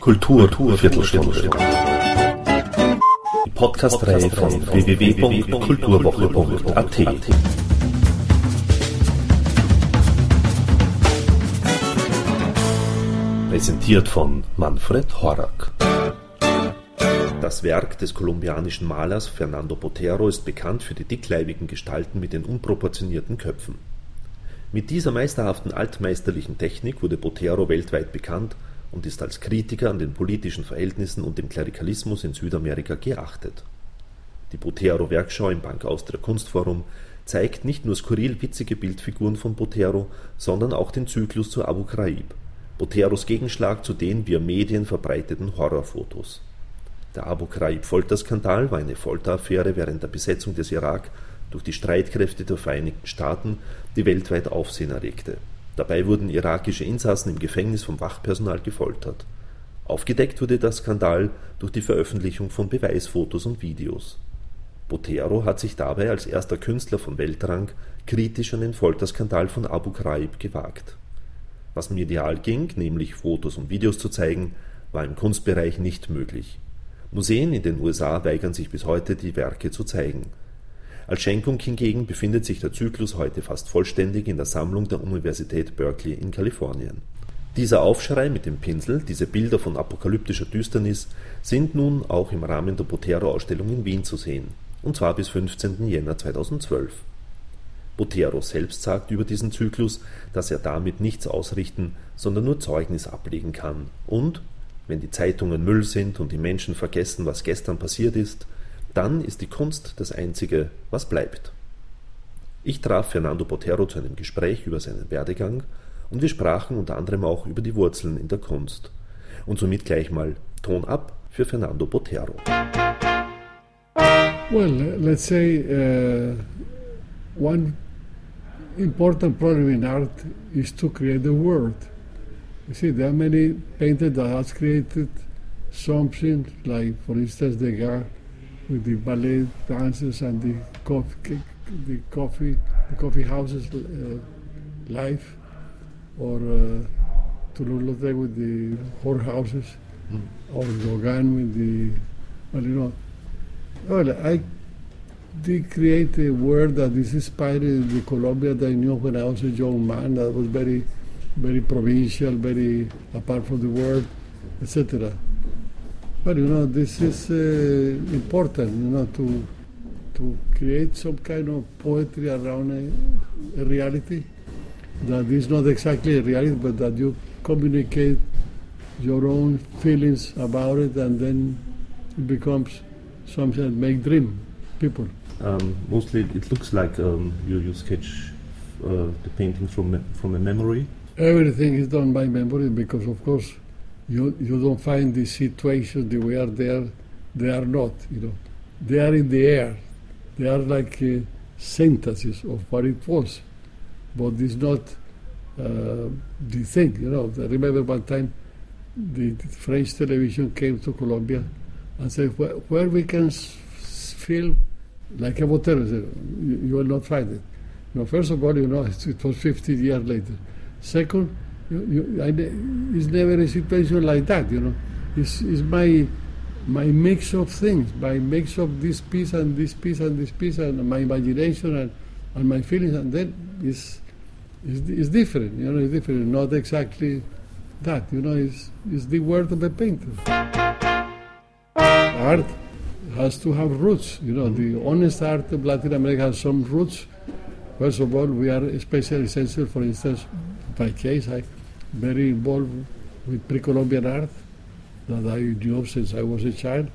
Kultur, Kultur Viertelstunde. Die Podcast-Reihe von www.kulturwoche.at. Präsentiert von Manfred Horak. Das Werk des kolumbianischen Malers Fernando Botero ist bekannt für die dickleibigen Gestalten mit den unproportionierten Köpfen. Mit dieser meisterhaften altmeisterlichen Technik wurde Botero weltweit bekannt und ist als Kritiker an den politischen Verhältnissen und dem Klerikalismus in Südamerika geachtet. Die Botero Werkschau im Bank Austria Kunstforum zeigt nicht nur skurril witzige Bildfiguren von Botero, sondern auch den Zyklus zu Abu Ghraib, Boteros Gegenschlag zu den via Medien verbreiteten Horrorfotos. Der Abu Ghraib-Folterskandal war eine Folteraffäre während der Besetzung des Irak durch die Streitkräfte der Vereinigten Staaten, die weltweit Aufsehen erregte. Dabei wurden irakische Insassen im Gefängnis vom Wachpersonal gefoltert. Aufgedeckt wurde der Skandal durch die Veröffentlichung von Beweisfotos und Videos. Botero hat sich dabei als erster Künstler von Weltrang kritisch an den Folterskandal von Abu Ghraib gewagt. Was medial ging, nämlich Fotos und Videos zu zeigen, war im Kunstbereich nicht möglich. Museen in den USA weigern sich bis heute, die Werke zu zeigen. Als Schenkung hingegen befindet sich der Zyklus heute fast vollständig in der Sammlung der Universität Berkeley in Kalifornien. Dieser Aufschrei mit dem Pinsel, diese Bilder von apokalyptischer Düsternis, sind nun auch im Rahmen der Botero-Ausstellung in Wien zu sehen, und zwar bis 15. Jänner 2012. Botero selbst sagt über diesen Zyklus, dass er damit nichts ausrichten, sondern nur Zeugnis ablegen kann und wenn die Zeitungen Müll sind und die Menschen vergessen, was gestern passiert ist, dann ist die Kunst das Einzige, was bleibt. Ich traf Fernando Botero zu einem Gespräch über seinen Werdegang und wir sprachen unter anderem auch über die Wurzeln in der Kunst. Und somit gleich mal Ton ab für Fernando Botero. Well, let's say uh, one important problem in art is to create the world. You see, there are many painters that have created something like, for instance, Degas with the ballet dances and the coffee, the coffee, the coffee houses uh, life, or uh, Toulouse-Lautrec with the whorehouses, mm. or Gauguin with the, well, you know, well, I did create a world that is inspired in the Colombia that I knew when I was a young man that was very very provincial, very apart from the world, etc. But you know, this is uh, important, you know, to to create some kind of poetry around a, a, reality that is not exactly a reality, but that you communicate your own feelings about it, and then it becomes something that make dream people. Um, mostly, it looks like um, you you sketch uh, the painting from from a memory Everything is done by memory because, of course, you, you don't find the situation the way are there. They are not, you know. They are in the air. They are like uh, sentences of what it was. But it's not uh, the thing, you know. I remember one time the, French television came to Colombia and said, where, where we can feel like a Botero. You, you will not find it. Know, first of all, you know, it was 50 years later. Second, you, you, I, it's never a situation like that, you know. It's, it's my my mix of things, my mix of this piece and this piece and this piece and my imagination and, and my feelings, and then it's, it's, it's different, you know, it's different, not exactly that, you know, it's, it's the word of a painter. Art has to have roots, you know, the honest art of Latin America has some roots. First of all, we are especially sensitive, for instance, by case, I very involved with pre-Columbian art that I knew since I was a child.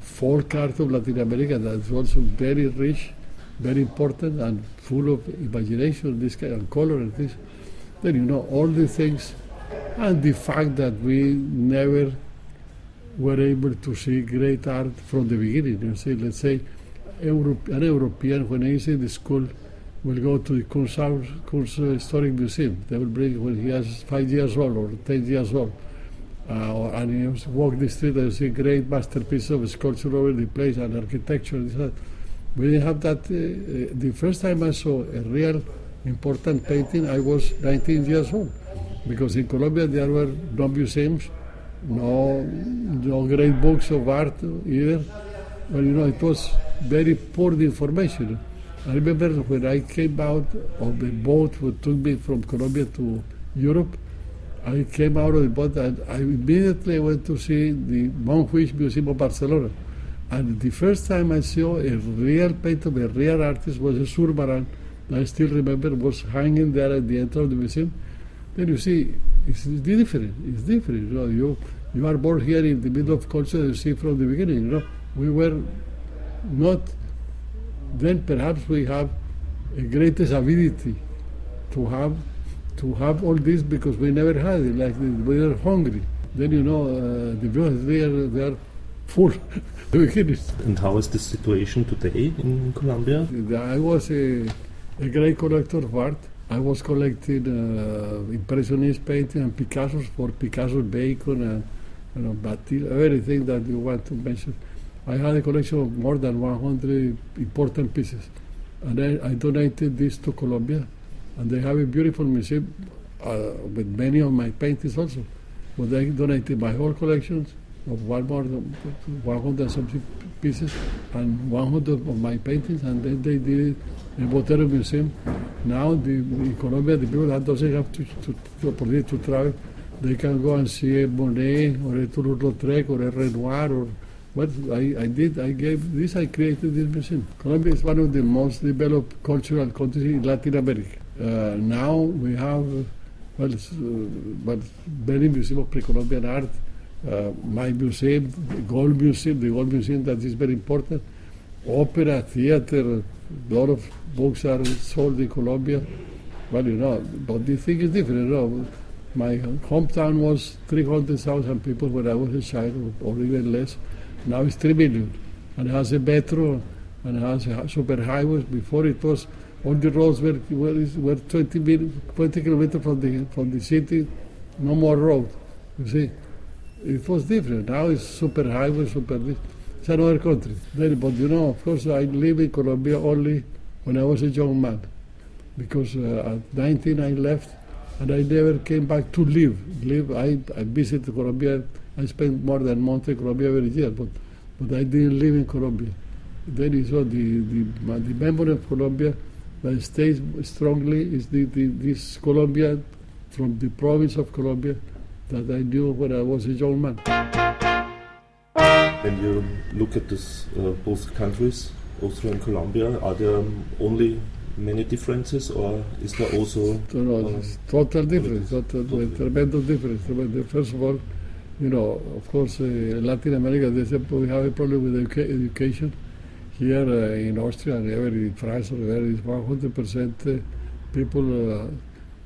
Folk art of Latin America that's also very rich, very important, and full of imagination, this kind of color and this. Then you know all the things, and the fact that we never were able to see great art from the beginning. You see, let's say, Europe, an European when he's in the school will go to the Kunst Historic Museum. They will bring when he has five years old or ten years old. Uh, and he walk the street and see great masterpieces of sculpture over the place and architecture. We didn't have that. Uh, uh, the first time I saw a real important painting, I was 19 years old. Because in Colombia there were no museums, no, no great books of art either. But you know, it was very poor information. I remember when I came out of the boat that took me from Colombia to Europe, I came out of the boat and I immediately went to see the Montjuic Museum of Barcelona. And the first time I saw a real painter, a real artist, was a Zurbarán. I still remember was hanging there at the entrance of the museum. Then you see, it's different. It's different. You know, you you are born here in the middle of culture. You see from the beginning. You know, we were not. Then perhaps we have a greatest ability to have to have all this because we never had it. Like we are hungry. Then you know uh, the viewers they are they are full. and how is the situation today in Colombia? I was a, a great collector of art. I was collecting uh, impressionist painting and Picasso's for Picasso's Bacon and you know, Balthus, everything that you want to mention. I had a collection of more than 100 important pieces. And I, I donated this to Colombia. And they have a beautiful museum uh, with many of my paintings also. But I donated my whole collections of one more 100 something pieces and 100 of my paintings, and then they did it in Botero Museum. Now, the, in Colombia, the people that doesn't have to, to, to, to travel, they can go and see a Monet or a Toulouse-Lautrec or a Renoir or what I, I did, I gave this, I created this museum. Colombia is one of the most developed cultural countries in Latin America. Uh, now we have, well, uh, many museums of pre-Columbian art, uh, my museum, the Gold Museum, the Gold Museum that is very important, opera, theater, a lot of books are sold in Colombia. Well, you know, but the thing is different. You know, my hometown was 300,000 people when I was a child, or even less. Now it's 3 million. And it has a metro and it has a super highways. Before it was, all the roads were, were, were 20, 20 kilometers from the, from the city, no more road. You see? It was different. Now it's super highway, super this. It's another country. Then, but you know, of course, I live in Colombia only when I was a young man. Because uh, at 19 I left and I never came back to live. Live. I, I visited Colombia. I spent more than a month in Colombia every year, but, but I didn't live in Colombia. Then you saw the, the, the memory of Colombia that stays strongly is the, the, this Colombia from the province of Colombia that I knew when I was a young man. When you look at this, uh, both countries, Austria and Colombia, are there only many differences, or is there also? No, uh, total difference, total, total. tremendous difference. Tremendous. First of all, you know, of course, uh, Latin America, we have a problem with education. Here uh, in Austria and in France, or there is 100% uh, people uh,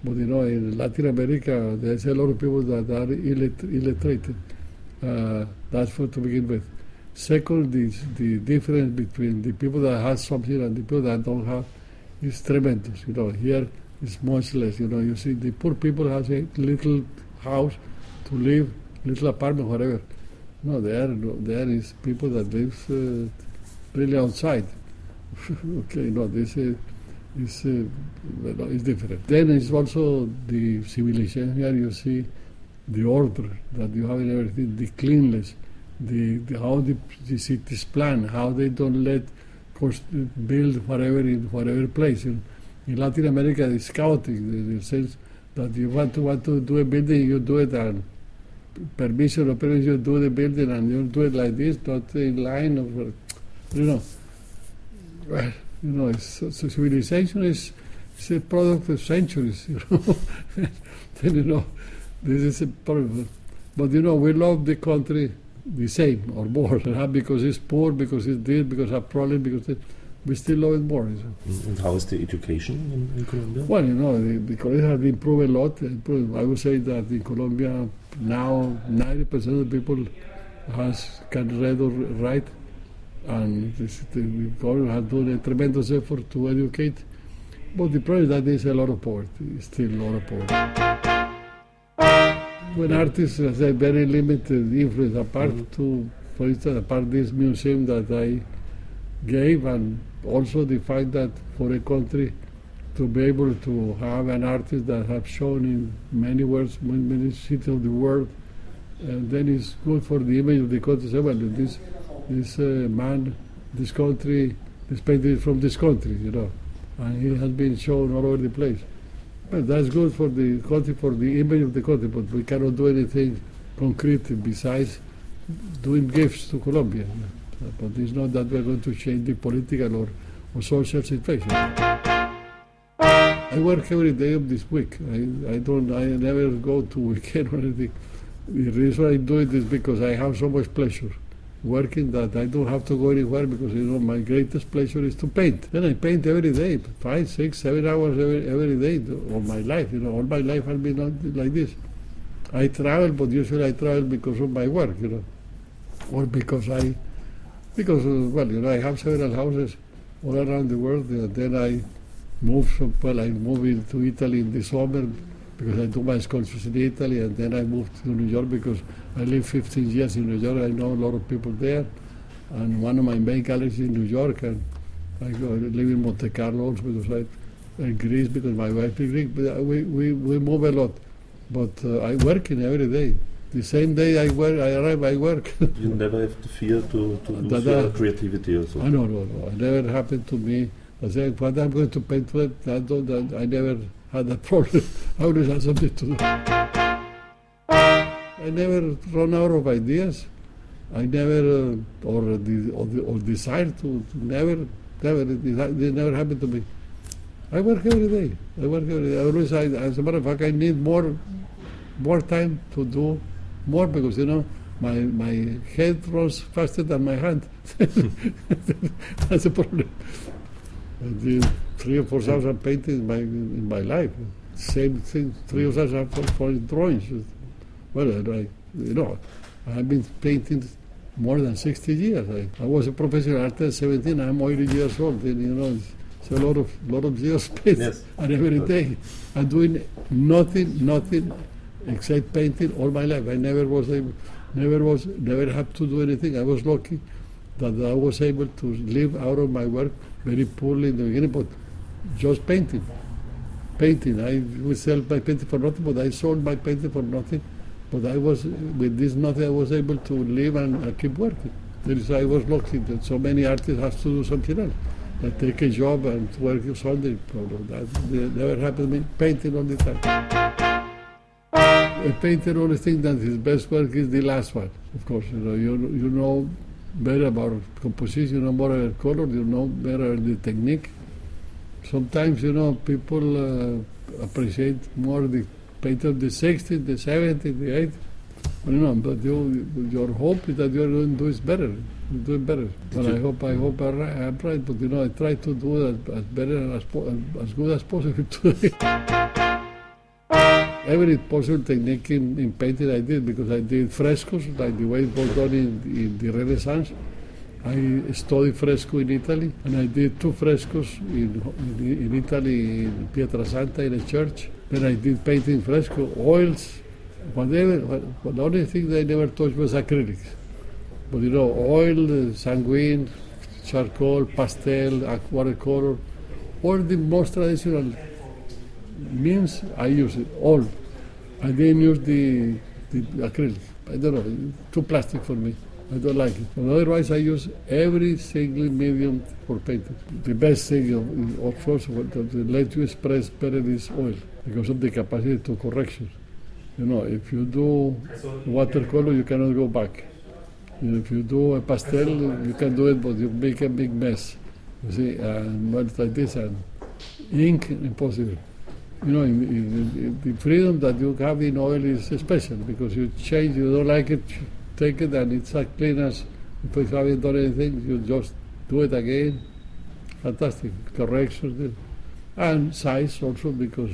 but you know, in Latin America, there's a lot of people that are illiterate. Uh, that's for to begin with. Second, the, the difference between the people that have something and the people that don't have is tremendous. You know, here it's much less. You know, you see, the poor people have a little house to live, little apartment, whatever. No, there, there is people that live uh, really outside. okay, no, this is is, uh, is different. Then it's also the civilization. Here you see the order that you have in everything, the cleanliness, the, the how the, the cities plan, how they don't let cost, build whatever in whatever place. In, in Latin America, it's chaotic in the sense that you want to want to do a building, you do it and permission or permission, you do the building and you do it like this, not in line or you know. Well, you know, so civilization is, is a product of centuries, you know. then, you know, this is a problem. But, you know, we love the country the same or more. Not because it's poor, because it's this, because a problem, because it, we still love it more. And how is the education in, in Colombia? Well, you know, the, the college has improved a lot. I would say that in Colombia now 90% of the people has can read or write and this, the government has done a tremendous effort to educate. But the problem is that there's a lot of poverty, still a lot of poverty. When artists have a very limited influence, apart mm-hmm. to, for instance, apart this museum that I gave, and also the fact that for a country to be able to have an artist that have shown in many worlds, many cities of the world, and then it's good for the image of the country. Say, well, this this uh, man, this country, this painting is from this country, you know, and he has been shown all over the place. But that's good for the country, for the image of the country, but we cannot do anything concrete besides doing gifts to Colombia. But it's not that we're going to change the political or, or social situation. I work every day of this week. I, I don't. I never go to weekend or anything. The reason I do it is because I have so much pleasure working that I don't have to go anywhere because you know my greatest pleasure is to paint. Then I paint every day, five, six, seven hours every, every day of my life. You know, all my life I've been like this. I travel, but usually I travel because of my work. You know, or because I, because uh, well, you know, I have several houses all around the world. And then I move. From, well, I move into Italy in the summer because I do my sculptures in Italy, and then I moved to New York because I lived 15 years in New York. I know a lot of people there, and one of my main galleries in New York, and I go live in Monte Carlo also because I, in Greece because my wife is Greek. But we, we, we move a lot, but uh, I work in every day. The same day I work, I arrive, I work. you never have the fear to, to lose your creativity or so. I no, no, no. It never happened to me. I said, what I'm going to paint with, I don't, I never had that problem. I always had something to do. I never run out of ideas. I never, uh, or, the, or, the, or desire to, to never, never, it, it never happened to me. I work every day. I work every day. I always, I, as a matter of fact, I need more, more time to do more because, you know, my, my head runs faster than my hand. That's a problem. I did three or four thousand paintings in my, in my life. Same thing, three or four thousand for, for drawings. Well, I, you know, I've been painting more than 60 years. I, I was a professional artist at 17. I'm 80 years old. And, you know, it's, it's, a lot of lot of years spent yes. and every day. I'm doing nothing, nothing except painting all my life. I never was able, never was, never had to do anything. I was lucky that I was able to live out of my work very poorly in the beginning, but just painting. Painting. I would sell my painting for nothing, but I sold my painting for nothing. But I was, with this nothing, I was able to live and uh, keep working. There is, I was lucky that so many artists have to do something else. They take a job and work Sunday. That never happened to me. Painting all the time. A painter always thinks that his best work is the last one. Of course, you know, you, you know better about composition, you know more about color, you know better the technique. Sometimes, you know, people uh, appreciate more the painter of the 60s, the 70s, the 80s. But, you know, but you, your hope is that you're going to do it better, do it better. But I hope, I hope I'm I'm right, but you know, I try to do it as, as better as, as good as possible today. Every possible technique in, in, painting I did because I did frescoes, like the way it was done in, in the Renaissance. I studied fresco in Italy, and I did two frescoes in, in, in Italy, in Pietrasanta, in a church. Then I did painting fresco, oils, whatever. What, the only thing I never touched was acrylics. But you know, oil, sanguine, charcoal, pastel, watercolor, all the most traditional means I use it all. I didn't use the, the acrylic. I don't know, too plastic for me. I don't like it. Otherwise, I use every single medium for painting. The best thing, of, of course, that lets you express better is oil because of the capacity to correction. You know, if you do watercolor, you cannot go back. If you do a pastel, you can do it, but you make a big mess. You see, and like this, and ink, impossible. You know, in, in, in the freedom that you have in oil is special because you change, you don't like it, take it, and it's as clean as if you haven't done anything, you just do it again. Fantastic. Corrections. And size also because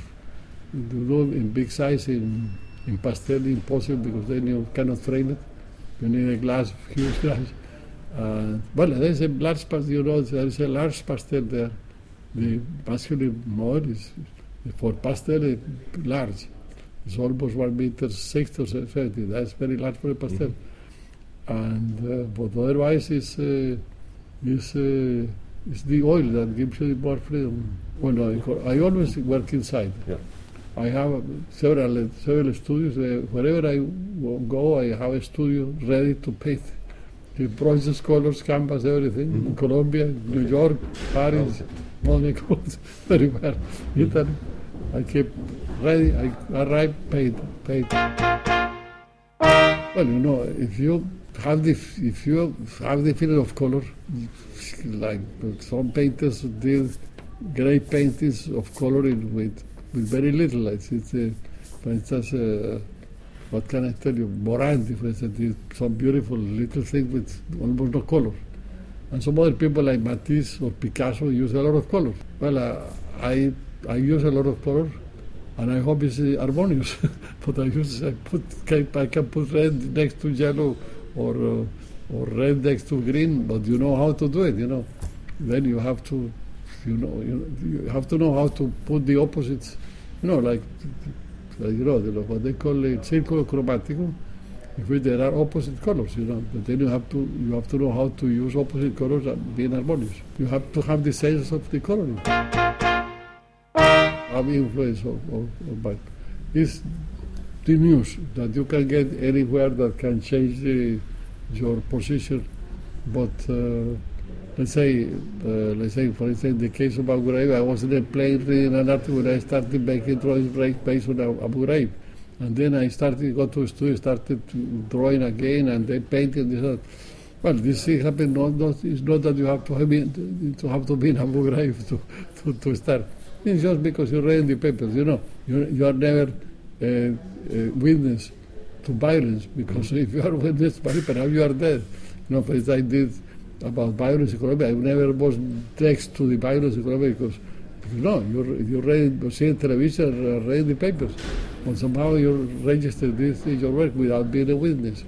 you do in big size in, in pastel impossible because then you cannot frame it. You need a glass, huge glass. Uh, well, there's a large pastel, you know, there's a large pastel there. The masculine mode is for pastel large. It's almost one meter six or seventy. That's very large for a pastel. Mm-hmm. And uh, but otherwise, it's uh, it's uh, it's the oil that gives you more freedom. Well, no, I always work inside. Yeah. I have several several studios. Uh, wherever I go, I have a studio ready to paint. The process, colors, canvas, everything. Mhm. In Colombia, New York, Paris, Monaco, everywhere. Italy. I keep ready. I arrive, paint, paint. Well, you know, if you have the if you have the feeling of color, like some painters did great paintings of coloring with with very little. It's, it's uh, for instance, uh, what can I tell you? Morandi, for instance, did some beautiful little thing with almost no color. And some other people like Matisse or Picasso use a lot of color. Well, uh, I I use a lot of color, and I hope it's harmonious. but I use I put I can put red next to yellow or uh, or red next to green, but you know how to do it. You know, then you have to you know you, you have to know how to put the opposites. You know, like like, you know the- what they call a circle chromatico. In which there are opposite colors, you know, but then you have to you have to know how to use opposite colors and be harmonious. You have to have the sense of the coloring. Have influence of, of, of but it's the news that you can get anywhere that can change the, your position. But uh, let's say, uh, let's say, for instance, in the case of Abu Ghraib, I was in a plane reading an article when I started making drawings ba- based on Abu Ghraib. And then I started, go to a studio, started drawing again and then painting this. Well, this thing happened. Not, not, it's not that you have to have been, to have to be in Abu Ghraib to, to, to start. It's just because you read in the papers. You know, you, you are never uh, uh, witness to violence because if you are witness, to perhaps you are dead. You know, instance, I did about violence in Colombia. I never was next to the violence in Colombia because, because no, you you read, you see television, uh, read the papers, but somehow you register this in your work without being a witness.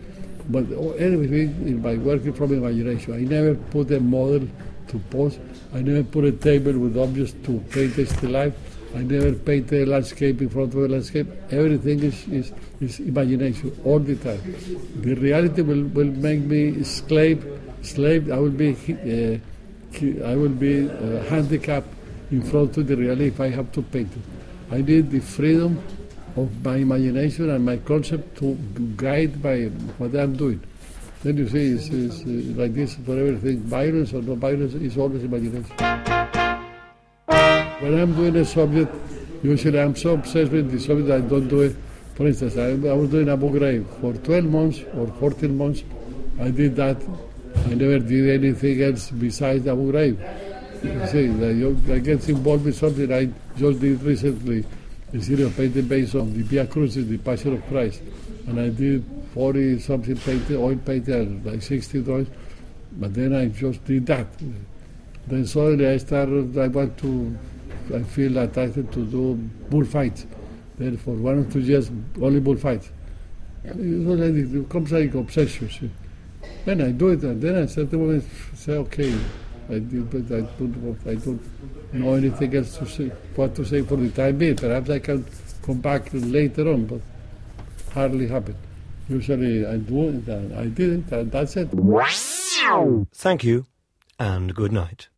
But oh, everything in my working from imagination. I never put a model to pose. I never put a table with objects to paint a still life. I never paint a landscape in front of a landscape. Everything is, is, is imagination all the time. The reality will, will make me slave. Slave. I will be. Uh, I will be uh, handicapped in front of the reality if I have to paint it. I need the freedom of my imagination and my concept to guide my what I'm doing. Then you see, it's, it's uh, like this for everything. Violence or no violence is always imagination. When I'm doing a subject, usually I'm so obsessed with the subject I don't do it. For instance, I, I was doing Abu Ghraib for 12 months or 14 months. I did that. I never did anything else besides Abu Ghraib. You see, you, I get involved with something I just did recently. A series of painting based on the Via Crucis, the Passion of Christ. And I did 40 something painting, oil painting, and like 60 drawings. But then I just did that. Then suddenly I started, I want to, I feel attracted to do bullfights. Then for one or two years, only bullfights. It like, it becomes like obsession. see. Then I do it, and then at certain moment say, okay, I did, but I don't, I don't know anything else to say, what to say for the time being. Perhaps I can come back later on, but hardly happen. Usually I do it, I did it, that's it. Thank you and good night.